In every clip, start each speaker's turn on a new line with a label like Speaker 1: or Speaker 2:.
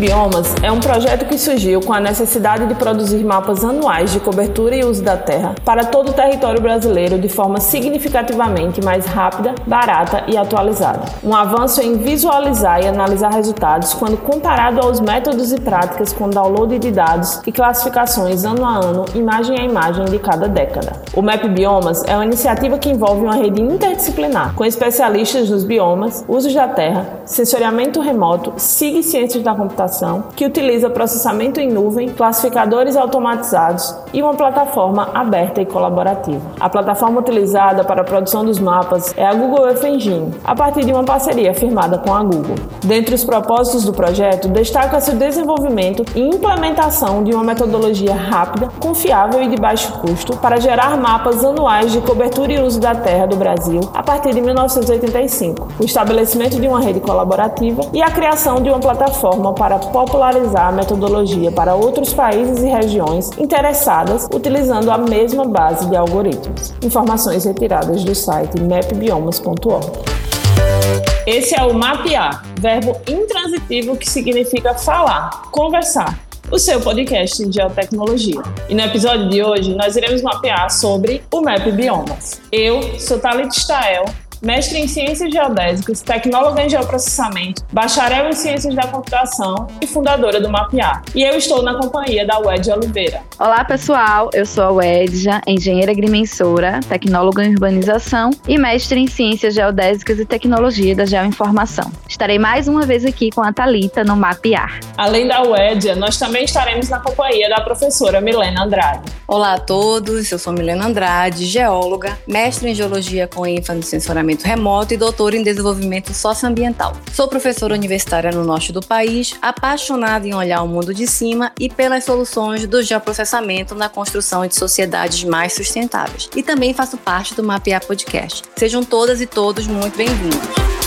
Speaker 1: Biomas é um projeto que surgiu com a necessidade de produzir mapas anuais de cobertura e uso da terra para todo o território brasileiro de forma significativamente mais rápida, barata e atualizada. Um avanço em visualizar e analisar resultados quando comparado aos métodos e práticas com download de dados e classificações ano a ano, imagem a imagem de cada década. O Map Biomas é uma iniciativa que envolve uma rede interdisciplinar com especialistas nos biomas, usos da terra, sensoriamento remoto, SIG ciências da computação, que utiliza processamento em nuvem, classificadores automatizados e uma plataforma aberta e colaborativa. A plataforma utilizada para a produção dos mapas é a Google Earth Engine, a partir de uma parceria firmada com a Google. Dentre os propósitos do projeto, destaca-se o desenvolvimento e implementação de uma metodologia rápida, confiável e de baixo custo para gerar mapas anuais de cobertura e uso da terra do Brasil a partir de 1985, o estabelecimento de uma rede colaborativa e a criação de uma plataforma para popularizar a metodologia para outros países e regiões interessadas utilizando a mesma base de algoritmos. Informações retiradas do site mapbiomas.org. Esse é o mapear, verbo intransitivo que significa falar, conversar o seu podcast de geotecnologia. E no episódio de hoje nós iremos mapear sobre o Map Biomas. Eu sou Thalita Stael, mestre em Ciências Geodésicas, tecnóloga em Geoprocessamento, bacharel em Ciências da Computação e fundadora do Mapear. E eu estou na companhia da Wedja Oliveira.
Speaker 2: Olá, pessoal. Eu sou a Wedja, engenheira agrimensora, tecnóloga em urbanização e mestre em Ciências Geodésicas e Tecnologia da Geoinformação. Estarei mais uma vez aqui com a Talita no Mapear.
Speaker 1: Além da Wedja, nós também estaremos na companhia da professora Milena Andrade.
Speaker 3: Olá a todos, eu sou Milena Andrade, geóloga, mestre em Geologia com ênfase em sensoramento remoto e doutor em desenvolvimento socioambiental. Sou professora universitária no norte do país, apaixonada em olhar o mundo de cima e pelas soluções do geoprocessamento na construção de sociedades mais sustentáveis. E também faço parte do Mapear Podcast. Sejam todas e todos muito bem-vindos.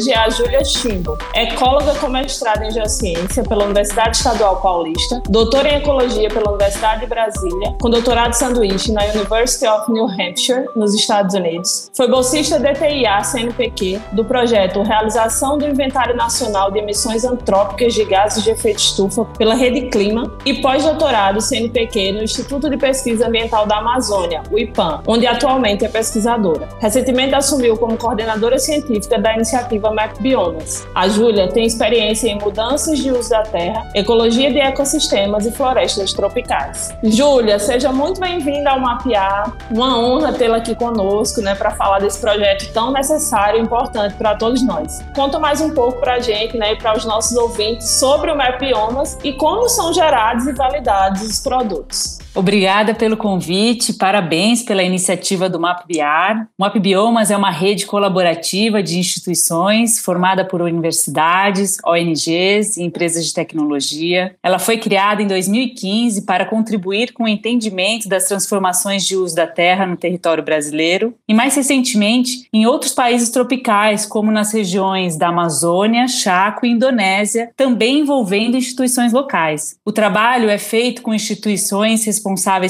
Speaker 1: Hoje é a Júlia Chimbo, ecóloga com mestrado em Geociência pela Universidade Estadual Paulista, doutora em Ecologia pela Universidade de Brasília, com doutorado sanduíche na University of New Hampshire, nos Estados Unidos. Foi bolsista DTIA CNPq do projeto Realização do Inventário Nacional de Emissões Antrópicas de Gases de Efeito Estufa pela Rede Clima e pós-doutorado CNPq no Instituto de Pesquisa Ambiental da Amazônia, o IPAM, onde atualmente é pesquisadora. Recentemente assumiu como coordenadora científica da iniciativa iniciativa MapBiomas. A Júlia tem experiência em mudanças de uso da terra, ecologia de ecossistemas e florestas tropicais. Júlia, seja muito bem-vinda ao Mapear. Uma honra tê-la aqui conosco, né, para falar desse projeto tão necessário e importante para todos nós. Conta mais um pouco para a gente, né, e para os nossos ouvintes sobre o MapBiomas e como são gerados e validados os produtos.
Speaker 4: Obrigada pelo convite, parabéns pela iniciativa do MapBiar. O MapBiomas é uma rede colaborativa de instituições formada por universidades, ONGs e empresas de tecnologia. Ela foi criada em 2015 para contribuir com o entendimento das transformações de uso da terra no território brasileiro e, mais recentemente, em outros países tropicais, como nas regiões da Amazônia, Chaco e Indonésia, também envolvendo instituições locais. O trabalho é feito com instituições responsáveis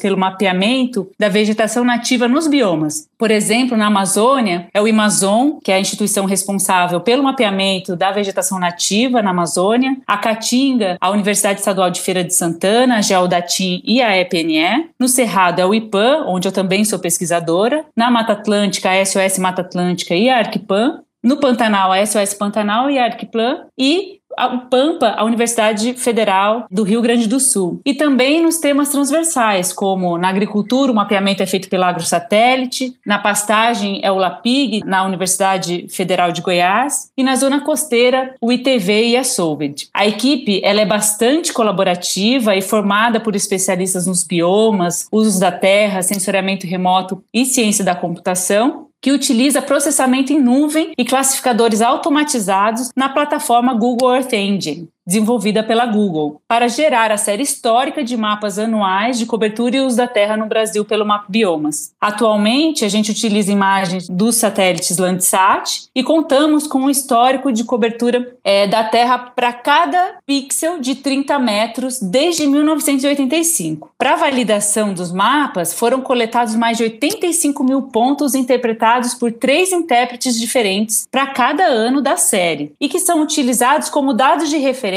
Speaker 4: pelo mapeamento da vegetação nativa nos biomas. Por exemplo, na Amazônia, é o Amazon, que é a instituição responsável pelo mapeamento da vegetação nativa na Amazônia, a Caatinga, a Universidade Estadual de Feira de Santana, a Geodatim e a EPNE. No Cerrado é o IPAM, onde eu também sou pesquisadora. Na Mata Atlântica, a SOS Mata Atlântica e a Arquipam. No Pantanal, a SOS Pantanal e a Arquiplan. E o Pampa, a Universidade Federal do Rio Grande do Sul. E também nos temas transversais, como na agricultura, o mapeamento é feito pela AgroSatélite, na pastagem é o LAPIG, na Universidade Federal de Goiás, e na zona costeira, o ITV e a Solved. A equipe ela é bastante colaborativa e formada por especialistas nos biomas, usos da terra, sensoriamento remoto e ciência da computação, que utiliza processamento em nuvem e classificadores automatizados na plataforma Google Earth Engine. Desenvolvida pela Google, para gerar a série histórica de mapas anuais de cobertura e uso da Terra no Brasil pelo Map Biomas. Atualmente, a gente utiliza imagens dos satélites Landsat e contamos com um histórico de cobertura é, da Terra para cada pixel de 30 metros desde 1985. Para validação dos mapas, foram coletados mais de 85 mil pontos interpretados por três intérpretes diferentes para cada ano da série e que são utilizados como dados de referência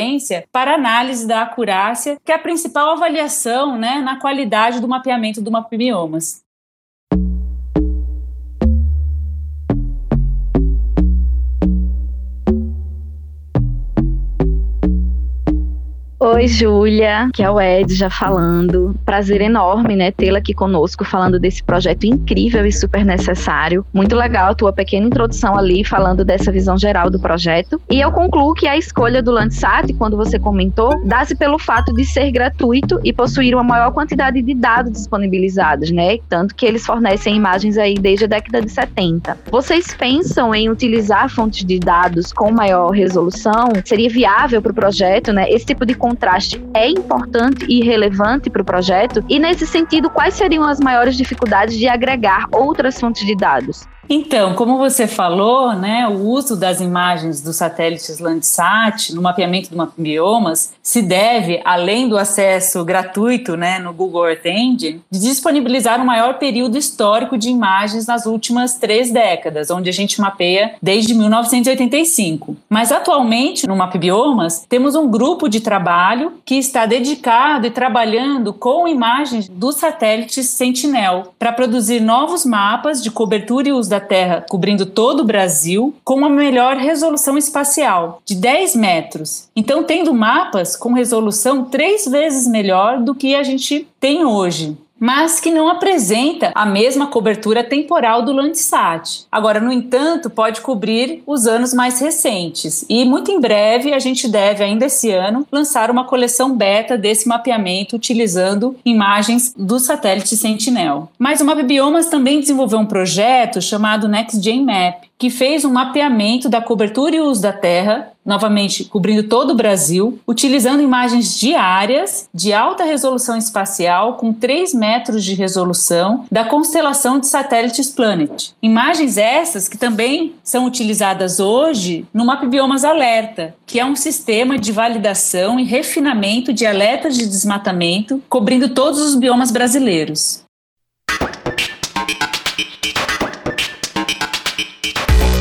Speaker 4: para análise da acurácia, que é a principal avaliação né, na qualidade do mapeamento do mapbiomas.
Speaker 2: Oi, Júlia, que é o Ed já falando. Prazer enorme, né, tê-la aqui conosco falando desse projeto incrível e super necessário. Muito legal a tua pequena introdução ali falando dessa visão geral do projeto. E eu concluo que a escolha do Landsat, quando você comentou, dá-se pelo fato de ser gratuito e possuir uma maior quantidade de dados disponibilizados, né? Tanto que eles fornecem imagens aí desde a década de 70. Vocês pensam em utilizar fontes de dados com maior resolução? Seria viável para o projeto, né? Esse tipo de contraste é importante e relevante para o projeto? E, nesse sentido, quais seriam as maiores dificuldades de agregar outras fontes de dados?
Speaker 4: Então, como você falou, né, o uso das imagens dos satélites Landsat no mapeamento do biomas se deve, além do acesso gratuito né, no Google Earth Engine, de disponibilizar um maior período histórico de imagens nas últimas três décadas, onde a gente mapeia desde 1985. Mas atualmente, no Biomas, temos um grupo de trabalho que está dedicado e trabalhando com imagens dos satélites Sentinel para produzir novos mapas de cobertura e uso da Terra cobrindo todo o Brasil com uma melhor resolução espacial, de 10 metros. Então, tendo mapas com resolução três vezes melhor do que a gente tem hoje mas que não apresenta a mesma cobertura temporal do Landsat. Agora, no entanto, pode cobrir os anos mais recentes e muito em breve a gente deve ainda esse ano lançar uma coleção beta desse mapeamento utilizando imagens do satélite Sentinel. Mas o MapBiomas também desenvolveu um projeto chamado NextGen Map, que fez um mapeamento da cobertura e uso da Terra, novamente cobrindo todo o Brasil, utilizando imagens diárias de alta resolução espacial com 3 metros de resolução da constelação de satélites Planet. Imagens essas que também são utilizadas hoje no MapBiomas Alerta, que é um sistema de validação e refinamento de alertas de desmatamento cobrindo todos os biomas brasileiros.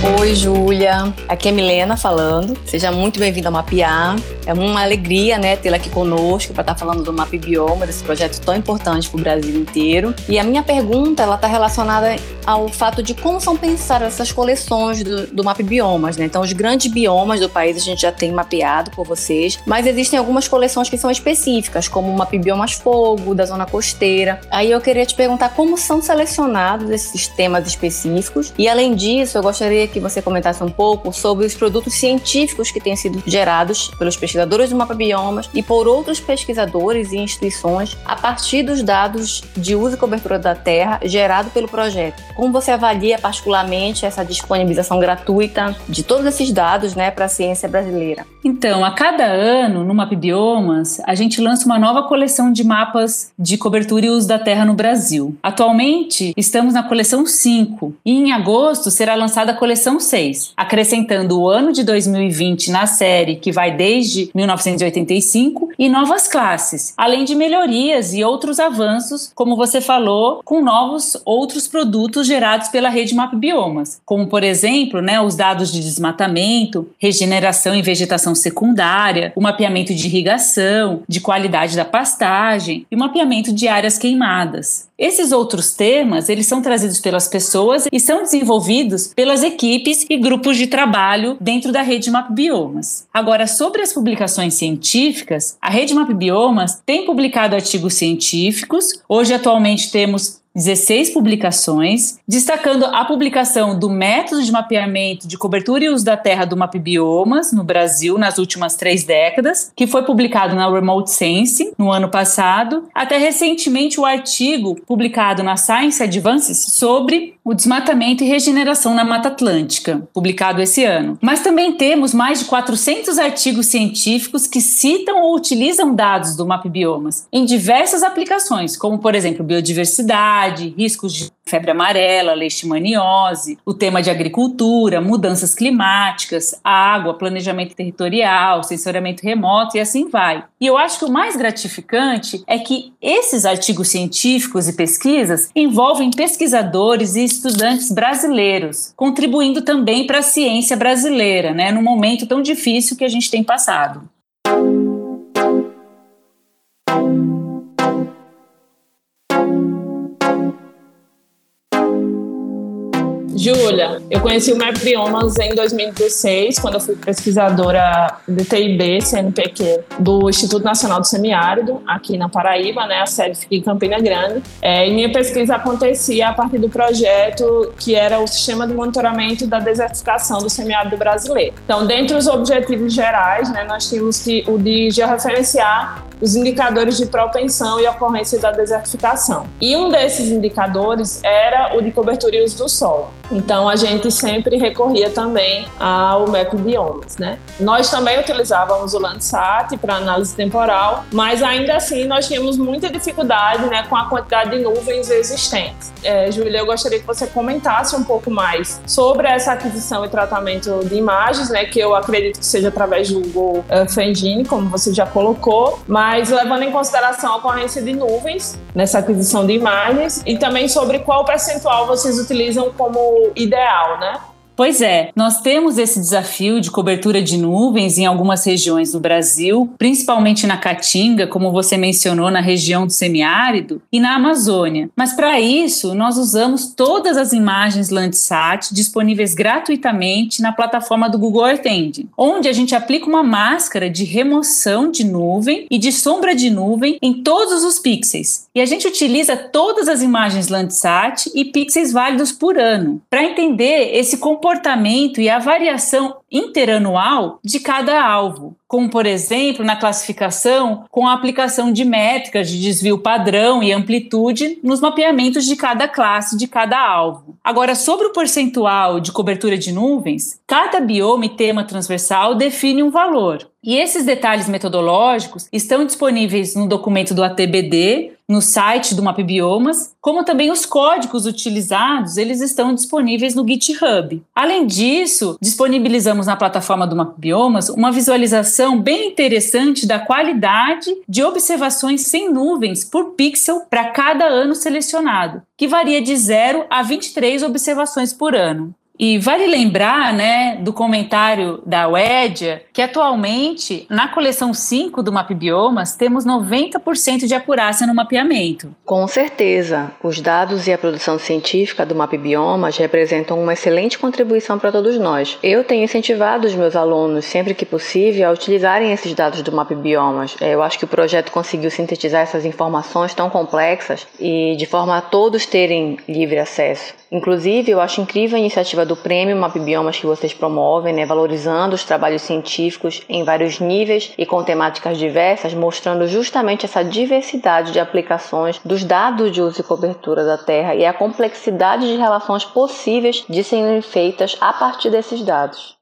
Speaker 3: Oi, Júlia. Aqui é Milena falando. Seja muito bem-vinda ao Mapear. É uma alegria, né, tê-la aqui conosco para estar tá falando do Map Bioma, desse projeto tão importante para o Brasil inteiro. E a minha pergunta, ela está relacionada ao fato de como são pensadas essas coleções do, do Map Biomas, né? Então, os grandes biomas do país a gente já tem mapeado por vocês, mas existem algumas coleções que são específicas, como o Map Biomas Fogo, da zona costeira. Aí eu queria te perguntar como são selecionados esses temas específicos. E além disso, eu gostaria que você comentasse um pouco sobre os produtos científicos que têm sido gerados pelos pesquisadores do Mapa Biomas e por outros pesquisadores e instituições a partir dos dados de uso e cobertura da Terra gerado pelo projeto. Como você avalia particularmente essa disponibilização gratuita de todos esses dados né, para a ciência brasileira?
Speaker 4: Então, a cada ano, no Map Biomas, a gente lança uma nova coleção de mapas de cobertura e uso da Terra no Brasil. Atualmente, estamos na coleção 5 e em agosto será lançada a coleção coleção 6, acrescentando o ano de 2020 na série, que vai desde 1985, e novas classes, além de melhorias e outros avanços, como você falou, com novos outros produtos gerados pela rede Map Biomas, como por exemplo, né, os dados de desmatamento, regeneração e vegetação secundária, o mapeamento de irrigação, de qualidade da pastagem e o mapeamento de áreas queimadas. Esses outros temas, eles são trazidos pelas pessoas e são desenvolvidos pelas equipes e grupos de trabalho dentro da rede Map Biomas. Agora, sobre as publicações científicas, a rede Map Biomas tem publicado artigos científicos. Hoje, atualmente, temos 16 publicações, destacando a publicação do método de mapeamento de cobertura e uso da terra do Mapbiomas no Brasil nas últimas três décadas, que foi publicado na Remote Sensing no ano passado, até recentemente o artigo publicado na Science Advances sobre o desmatamento e regeneração na Mata Atlântica, publicado esse ano. Mas também temos mais de 400 artigos científicos que citam ou utilizam dados do Mapbiomas em diversas aplicações, como por exemplo biodiversidade, riscos de febre amarela, leishmaniose, o tema de agricultura, mudanças climáticas, água, planejamento territorial, sensoriamento remoto e assim vai. E eu acho que o mais gratificante é que esses artigos científicos e pesquisas envolvem pesquisadores e estudantes brasileiros, contribuindo também para a ciência brasileira, né, num momento tão difícil que a gente tem passado.
Speaker 1: Júlia, eu conheci o Mapriomas em 2016, quando eu fui pesquisadora de TIB, CNPq, do Instituto Nacional do Semiárido, aqui na Paraíba, né? A sede fica em Campina Grande. É, e minha pesquisa acontecia a partir do projeto que era o Sistema de Monitoramento da Desertificação do Semiárido Brasileiro. Então, dentre os objetivos gerais, né, nós tínhamos que, o de georreferenciar os indicadores de propensão e ocorrência da desertificação. E um desses indicadores era o de cobertura e uso do solo. Então a gente sempre recorria também ao método biomas, né? Nós também utilizávamos o Landsat para análise temporal, mas ainda assim nós tínhamos muita dificuldade, né, com a quantidade de nuvens existentes. É, Júlia, eu gostaria que você comentasse um pouco mais sobre essa aquisição e tratamento de imagens, né, que eu acredito que seja através do Google Earth Engine, como você já colocou, mas levando em consideração a ocorrência de nuvens nessa aquisição de imagens e também sobre qual percentual vocês utilizam como ideal, né?
Speaker 4: Pois é, nós temos esse desafio de cobertura de nuvens em algumas regiões do Brasil, principalmente na Caatinga, como você mencionou, na região do semiárido, e na Amazônia. Mas para isso, nós usamos todas as imagens Landsat disponíveis gratuitamente na plataforma do Google Earth Engine, onde a gente aplica uma máscara de remoção de nuvem e de sombra de nuvem em todos os pixels. E a gente utiliza todas as imagens Landsat e pixels válidos por ano para entender esse comportamento e a variação interanual de cada alvo, como por exemplo na classificação com a aplicação de métricas de desvio padrão e amplitude nos mapeamentos de cada classe de cada alvo. Agora, sobre o percentual de cobertura de nuvens, cada bioma e tema transversal define um valor. E esses detalhes metodológicos estão disponíveis no documento do ATBD, no site do MapBiomas, como também os códigos utilizados, eles estão disponíveis no GitHub. Além disso, disponibilizamos na plataforma do MapBiomas uma visualização bem interessante da qualidade de observações sem nuvens por pixel para cada ano selecionado, que varia de 0 a 23 observações por ano. E vale lembrar, né, do comentário da Wedia, que atualmente, na coleção 5 do MapBiomas, temos 90% de acurácia no mapeamento.
Speaker 3: Com certeza, os dados e a produção científica do MapBiomas representam uma excelente contribuição para todos nós. Eu tenho incentivado os meus alunos, sempre que possível, a utilizarem esses dados do MapBiomas. É, eu acho que o projeto conseguiu sintetizar essas informações tão complexas e de forma a todos terem livre acesso. Inclusive, eu acho incrível a iniciativa do Prêmio MapBiomas que vocês promovem, né, valorizando os trabalhos científicos em vários níveis e com temáticas diversas, mostrando justamente essa diversidade de aplicações dos dados de uso e cobertura da Terra e a complexidade de relações possíveis de serem feitas a partir desses dados.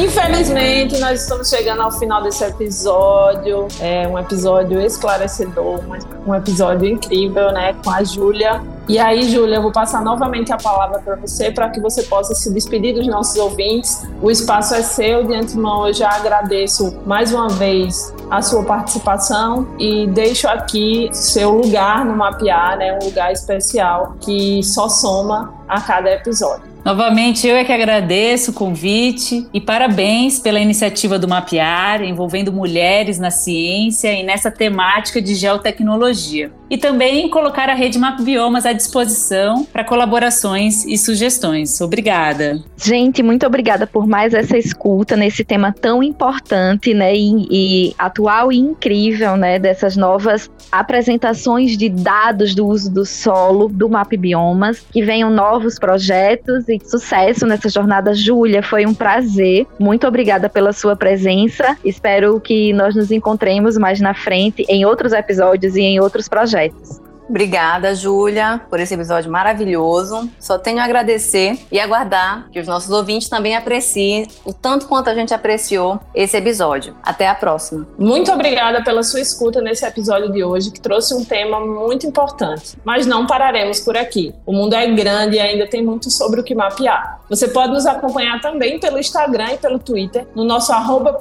Speaker 1: Infelizmente, nós estamos chegando ao final desse episódio. É um episódio esclarecedor, um episódio incrível, né? Com a Júlia. E aí, Júlia, eu vou passar novamente a palavra para você para que você possa se despedir dos nossos ouvintes. O espaço é seu. De antemão, eu já agradeço mais uma vez a sua participação e deixo aqui seu lugar no Mapear, né? Um lugar especial que só soma a cada episódio.
Speaker 4: Novamente, eu é que agradeço o convite e parabéns pela iniciativa do Mapear, envolvendo mulheres na ciência e nessa temática de geotecnologia. e também colocar a rede Map Biomas à disposição para colaborações e sugestões. Obrigada.
Speaker 2: Gente, muito obrigada por mais essa escuta nesse tema tão importante, né, e, e atual e incrível, né, dessas novas apresentações de dados do uso do solo do Map Biomas, que venham novos projetos e sucesso nessa jornada. Júlia, foi um prazer. Muito obrigada pela sua presença. Espero que nós nos encontremos mais na frente em outros episódios e em outros projetos.
Speaker 3: Obrigada, Júlia, por esse episódio maravilhoso. Só tenho a agradecer e aguardar que os nossos ouvintes também apreciem o tanto quanto a gente apreciou esse episódio. Até a próxima.
Speaker 1: Muito obrigada pela sua escuta nesse episódio de hoje, que trouxe um tema muito importante. Mas não pararemos por aqui. O mundo é grande e ainda tem muito sobre o que mapear. Você pode nos acompanhar também pelo Instagram e pelo Twitter, no nosso arroba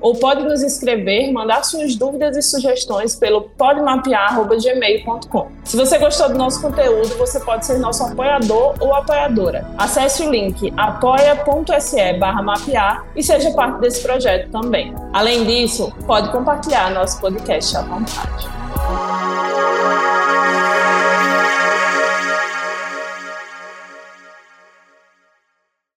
Speaker 1: ou pode nos escrever, mandar suas dúvidas e sugestões pelo podemapear.gmail.com se você gostou do nosso conteúdo, você pode ser nosso apoiador ou apoiadora. Acesse o link apoia.se mapear e seja parte desse projeto também. Além disso, pode compartilhar nosso podcast à vontade.